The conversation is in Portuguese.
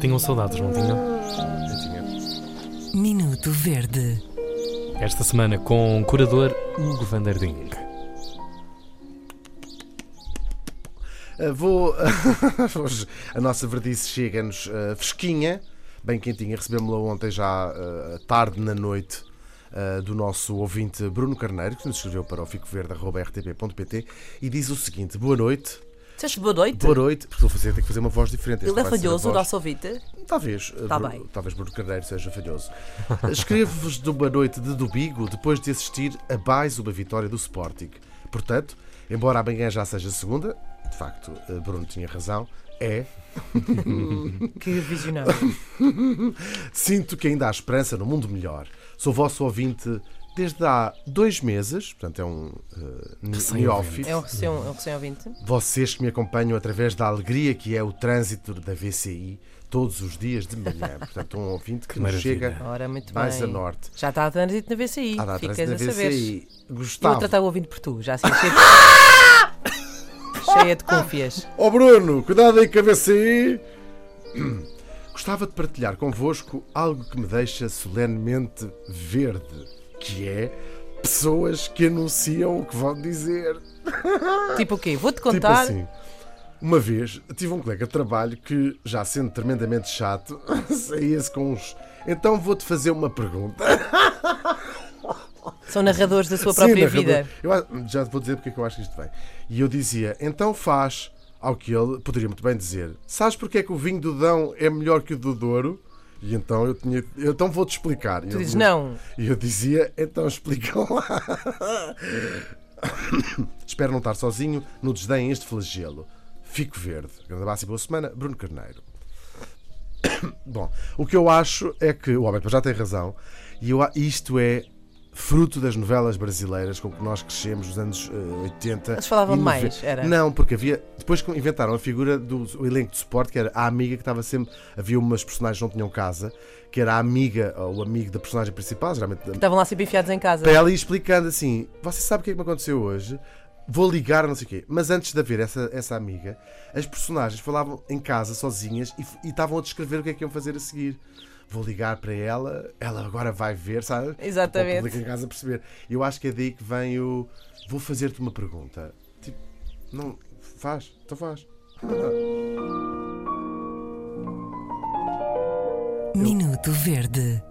Tinham saudades, não tinham? Eu tinha. Minuto Verde. Esta semana com o curador Hugo van der Ding. Uh, vou. Hoje a nossa verdice chega-nos uh, fresquinha, bem quentinha. Recebemos-la ontem já uh, tarde na noite. uh, do nosso ouvinte Bruno Carneiro, que nos escreveu para o ficoverde.rtp.pt e diz o seguinte: Boa noite, Disseste boa noite? boa noite, porque estou a fazer, tenho que fazer uma voz diferente. Ele Esta é vai ser a falhoso, o voz- nosso ouvinte? Talvez, uh, Tá bem. talvez Bruno Carneiro seja falhoso. Escrevo-vos de uma noite de domingo depois de assistir a mais uma vitória do Sporting. Portanto, embora amanhã já seja segunda, de facto, uh, Bruno tinha razão, é. Que visionário. Sinto que ainda há esperança no mundo melhor. Sou vosso ouvinte desde há dois meses, portanto é um uh, ne- Recém-ouvinte. neófito. É um recém- é um recém-ouvinte. Vocês que me acompanham através da alegria que é o trânsito da VCI todos os dias de manhã. Portanto, um ouvinte que, Que nos chega Ora, muito mais bem. a norte. Já está a trânsito na VCI. Ah, dá Ficas a saber. VCI. Eu vou Gustavo. tratar o ouvinte por tu, já assim, cheia de... cheia de confias. Ó Oh, Bruno, cuidado aí com a VCI. Gostava de partilhar convosco algo que me deixa solenemente verde, que é pessoas que anunciam o que vão dizer. Tipo o quê? Vou-te Tipo contar. assim. Uma vez tive um colega de trabalho que, já sendo tremendamente chato, saía-se com uns. Então vou-te fazer uma pergunta. São narradores da sua Sim, própria narrador. vida. Eu já vou dizer porque é que eu acho que isto vem. E eu dizia, então faz. Ao que ele poderia muito bem dizer: Sabes porque é que o vinho do Dão é melhor que o do Douro? E então eu tinha. eu- Então vou-te explicar. Tu dizes dizia- não. E eu dizia, então explica lá. Espero não estar sozinho no desdém este flagelo. Fico verde. Grande abraço e boa semana. Bruno Carneiro. Bom, o que eu acho é que o homem já tem razão. E eu, isto é fruto das novelas brasileiras com que nós crescemos nos anos eh, 80. Eles falavam nove- era? Não, porque havia. Depois que inventaram a figura do elenco de suporte, que era a amiga que estava sempre. Havia umas personagens que não tinham casa, que era a amiga ou o amigo da personagem principal, geralmente da- Estavam lá sempre enfiados em casa. para ela ir explicando assim: Você sabe o que é que me aconteceu hoje? Vou ligar, não sei o quê. Mas antes de haver essa, essa amiga, as personagens falavam em casa sozinhas e, e estavam a descrever o que é que iam fazer a seguir. Vou ligar para ela, ela agora vai ver, sabe? Exatamente. Para o público em casa perceber. Eu acho que é daí que vem o. Vou fazer-te uma pergunta. Tipo, não. Faz, então faz. Minuto Verde.